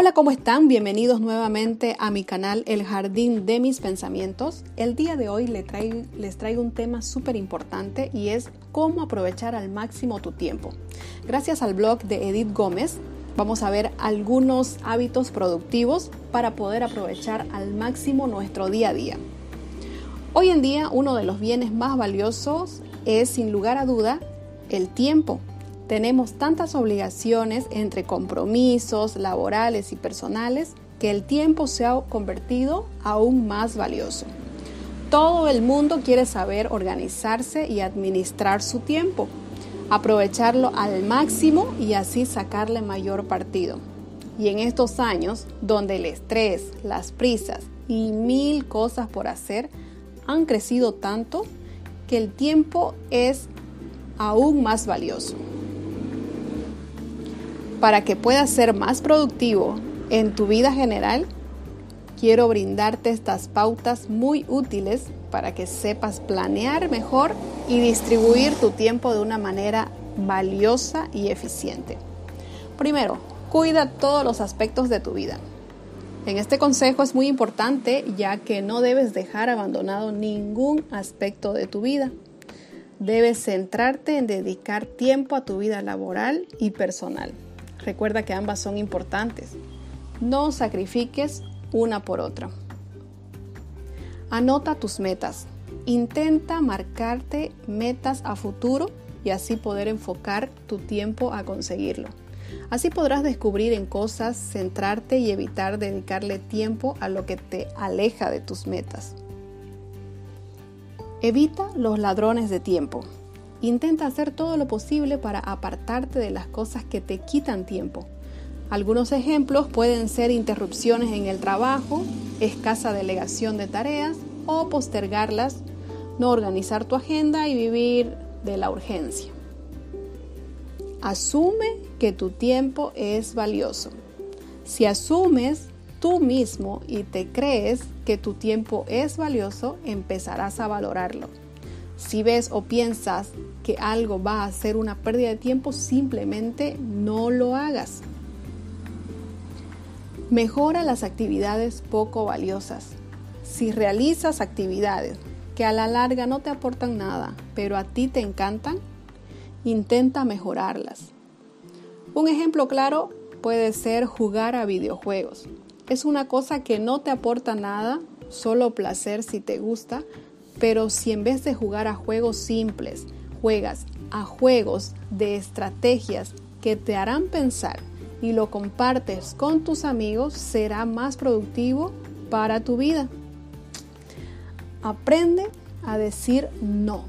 Hola, ¿cómo están? Bienvenidos nuevamente a mi canal El Jardín de mis Pensamientos. El día de hoy les traigo, un tema súper importante y es cómo aprovechar al máximo tu tiempo. Gracias al blog de Edith Gómez vamos a ver algunos hábitos productivos para poder aprovechar al máximo nuestro día a día. Hoy en día uno de los bienes más valiosos es sin lugar a duda el tiempo. Tenemos tantas obligaciones entre compromisos laborales y personales que el tiempo se ha convertido aún más valioso. Todo el mundo quiere saber organizarse y administrar su tiempo, aprovecharlo al máximo y así sacarle mayor partido. Y en estos años, donde el estrés, las prisas y mil cosas por hacer han crecido tanto, que el tiempo es aún más valioso para que puedas ser más productivo en tu vida general, quiero brindarte estas pautas muy útiles para que sepas planear mejor y distribuir tu tiempo de una manera valiosa y eficiente. Primero, cuida todos los aspectos de tu vida. En este consejo es muy importante ya que no debes dejar abandonado ningún aspecto de tu vida. Debes centrarte en dedicar tiempo a tu vida laboral y personal. Recuerda que ambas son importantes. No sacrifiques una por otra. Anota tus metas. Intenta marcarte metas a futuro y así poder enfocar tu tiempo a conseguirlo. Así podrás descubrir en cosas, centrarte y evitar dedicarle tiempo a lo que te aleja de tus metas. Evita los ladrones de tiempo. Intenta hacer todo lo posible para apartarte de las cosas que te quitan tiempo. Algunos ejemplos pueden ser interrupciones en el trabajo, escasa delegación de tareas o postergarlas, no organizar tu agenda y vivir de la urgencia. Asume que tu tiempo es valioso. Si asumes tú mismo y te crees que tu tiempo es valioso, empezarás a valorarlo. Si ves o piensas que algo va a ser una pérdida de tiempo, simplemente no lo hagas. Mejora las actividades poco valiosas. Si realizas actividades que a la larga no te aportan nada, pero a ti te encantan, intenta mejorarlas. Un ejemplo claro puede ser jugar a videojuegos. Es una cosa que no te aporta nada, solo placer si te gusta, pero si en vez de jugar a juegos simples, juegas a juegos de estrategias que te harán pensar y lo compartes con tus amigos, será más productivo para tu vida. Aprende a decir no.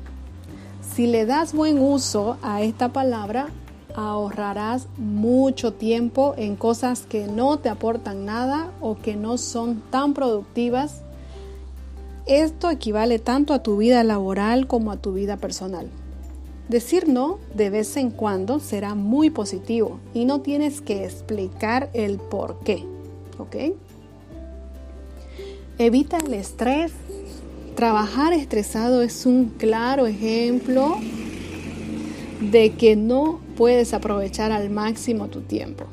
Si le das buen uso a esta palabra, ahorrarás mucho tiempo en cosas que no te aportan nada o que no son tan productivas esto equivale tanto a tu vida laboral como a tu vida personal. Decir no de vez en cuando será muy positivo y no tienes que explicar el por qué. ¿Ok? Evita el estrés. Trabajar estresado es un claro ejemplo de que no puedes aprovechar al máximo tu tiempo.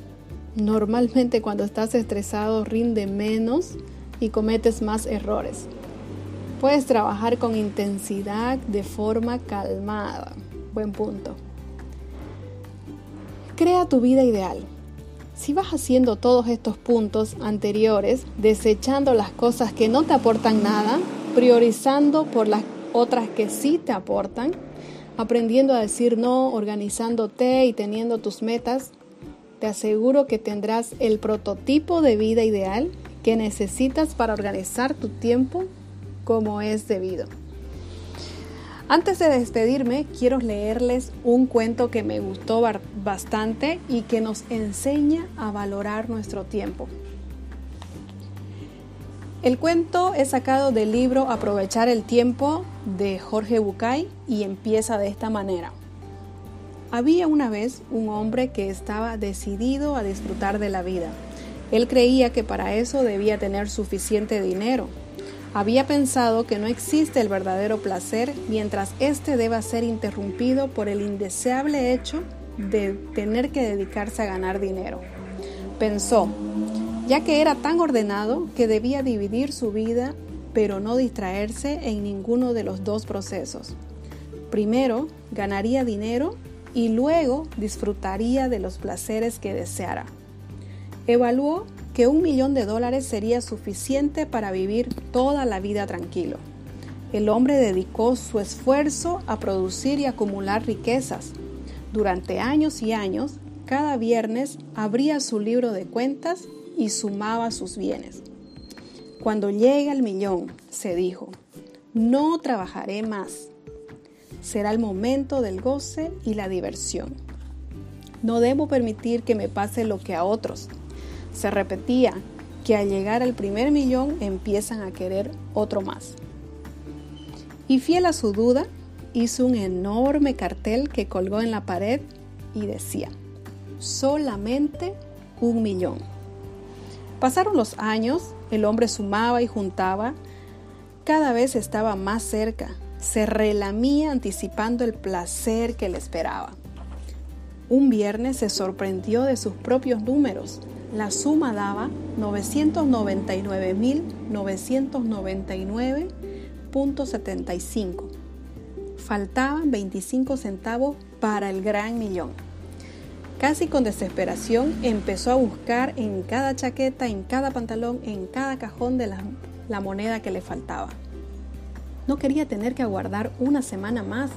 Normalmente cuando estás estresado rinde menos y cometes más errores. Puedes trabajar con intensidad de forma calmada. Buen punto. Crea tu vida ideal. Si vas haciendo todos estos puntos anteriores, desechando las cosas que no te aportan nada, priorizando por las otras que sí te aportan, aprendiendo a decir no, organizándote y teniendo tus metas, te aseguro que tendrás el prototipo de vida ideal que necesitas para organizar tu tiempo como es debido. Antes de despedirme, quiero leerles un cuento que me gustó bastante y que nos enseña a valorar nuestro tiempo. El cuento es sacado del libro Aprovechar el tiempo de Jorge Bucay y empieza de esta manera. Había una vez un hombre que estaba decidido a disfrutar de la vida. Él creía que para eso debía tener suficiente dinero había pensado que no existe el verdadero placer mientras éste deba ser interrumpido por el indeseable hecho de tener que dedicarse a ganar dinero. Pensó, ya que era tan ordenado que debía dividir su vida, pero no distraerse en ninguno de los dos procesos. Primero, ganaría dinero y luego disfrutaría de los placeres que deseara. Evaluó que un millón de dólares sería suficiente para vivir toda la vida tranquilo. El hombre dedicó su esfuerzo a producir y acumular riquezas. Durante años y años, cada viernes abría su libro de cuentas y sumaba sus bienes. Cuando llegue al millón, se dijo, no trabajaré más. Será el momento del goce y la diversión. No debo permitir que me pase lo que a otros. Se repetía que al llegar al primer millón empiezan a querer otro más. Y fiel a su duda, hizo un enorme cartel que colgó en la pared y decía, solamente un millón. Pasaron los años, el hombre sumaba y juntaba, cada vez estaba más cerca, se relamía anticipando el placer que le esperaba. Un viernes se sorprendió de sus propios números. La suma daba 999.999.75. Faltaban 25 centavos para el gran millón. Casi con desesperación empezó a buscar en cada chaqueta, en cada pantalón, en cada cajón de la, la moneda que le faltaba. No quería tener que aguardar una semana más.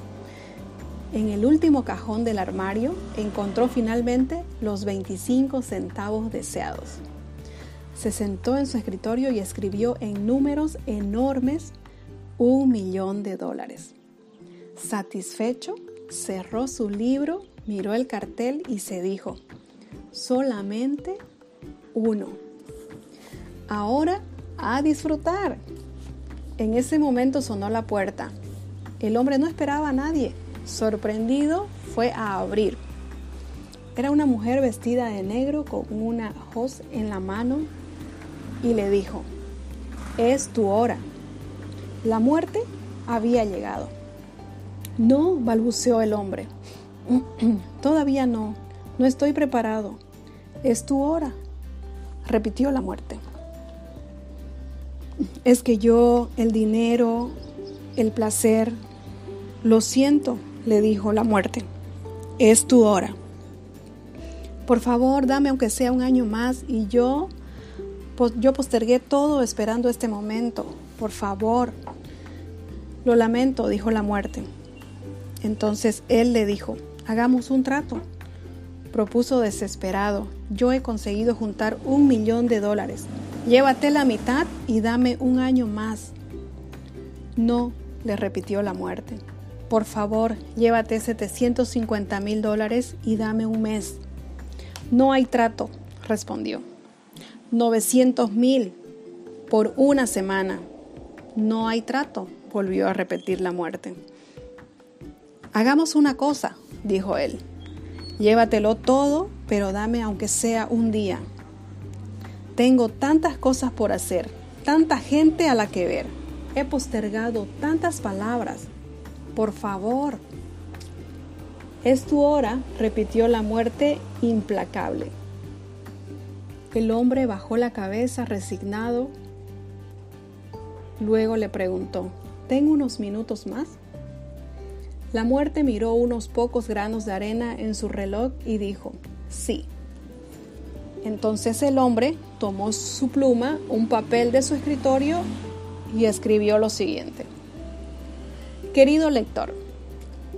En el último cajón del armario encontró finalmente los 25 centavos deseados. Se sentó en su escritorio y escribió en números enormes un millón de dólares. Satisfecho, cerró su libro miró el cartel y se dijo, solamente uno. Ahora a disfrutar. En ese momento sonó la puerta. El hombre no esperaba a nadie. Sorprendido fue a abrir. Era una mujer vestida de negro con una hoz en la mano y le dijo, es tu hora. La muerte había llegado. No, balbuceó el hombre. Todavía no, no estoy preparado. Es tu hora, repitió la muerte. Es que yo, el dinero, el placer, lo siento, le dijo la muerte. Es tu hora. Por favor, dame aunque sea un año más y yo, yo postergué todo esperando este momento. Por favor. Lo lamento, dijo la muerte. Entonces él le dijo, Hagamos un trato. Propuso desesperado. Yo he conseguido juntar un millón de dólares. Llévate la mitad y dame un año más. No, le repitió la muerte. Por favor, llévate 750 mil dólares y dame un mes. No hay trato, respondió. 900 mil por una semana. No hay trato, volvió a repetir la muerte. Hagamos una cosa, dijo él. Llévatelo todo, pero dame aunque sea un día. Tengo tantas cosas por hacer, tanta gente a la que ver. He postergado tantas palabras. Por favor. Es tu hora, repitió la muerte implacable. El hombre bajó la cabeza resignado. Luego le preguntó, ¿tengo unos minutos más? La muerte miró unos pocos granos de arena en su reloj y dijo, sí. Entonces el hombre tomó su pluma, un papel de su escritorio y escribió lo siguiente. Querido lector,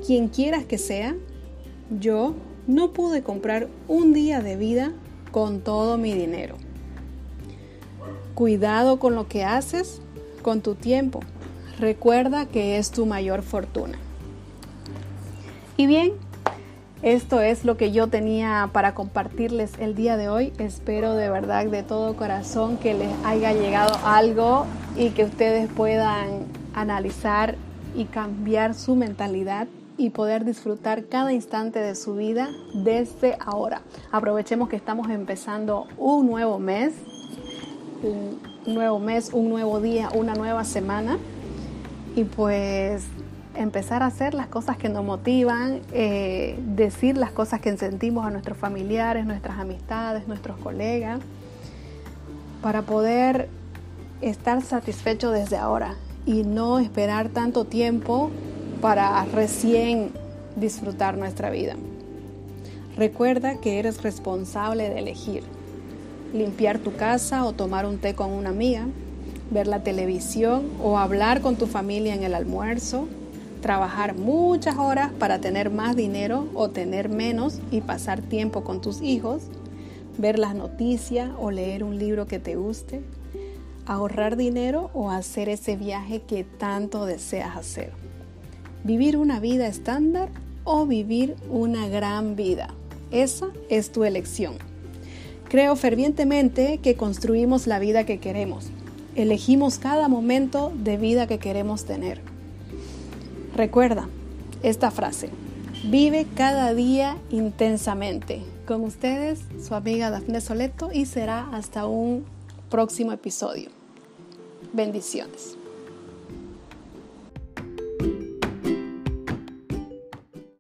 quien quieras que sea, yo no pude comprar un día de vida con todo mi dinero. Cuidado con lo que haces, con tu tiempo. Recuerda que es tu mayor fortuna. Y bien, esto es lo que yo tenía para compartirles el día de hoy. Espero de verdad de todo corazón que les haya llegado algo y que ustedes puedan analizar y cambiar su mentalidad y poder disfrutar cada instante de su vida desde ahora. Aprovechemos que estamos empezando un nuevo mes, un nuevo mes, un nuevo día, una nueva semana. Y pues empezar a hacer las cosas que nos motivan, eh, decir las cosas que sentimos a nuestros familiares, nuestras amistades, nuestros colegas. para poder estar satisfecho desde ahora y no esperar tanto tiempo para recién disfrutar nuestra vida. Recuerda que eres responsable de elegir limpiar tu casa o tomar un té con una amiga, ver la televisión o hablar con tu familia en el almuerzo, trabajar muchas horas para tener más dinero o tener menos y pasar tiempo con tus hijos, ver las noticias o leer un libro que te guste, ahorrar dinero o hacer ese viaje que tanto deseas hacer. Vivir una vida estándar o vivir una gran vida. Esa es tu elección. Creo fervientemente que construimos la vida que queremos. Elegimos cada momento de vida que queremos tener. Recuerda esta frase. Vive cada día intensamente. Con ustedes, su amiga Dafne Soleto y será hasta un próximo episodio. Bendiciones.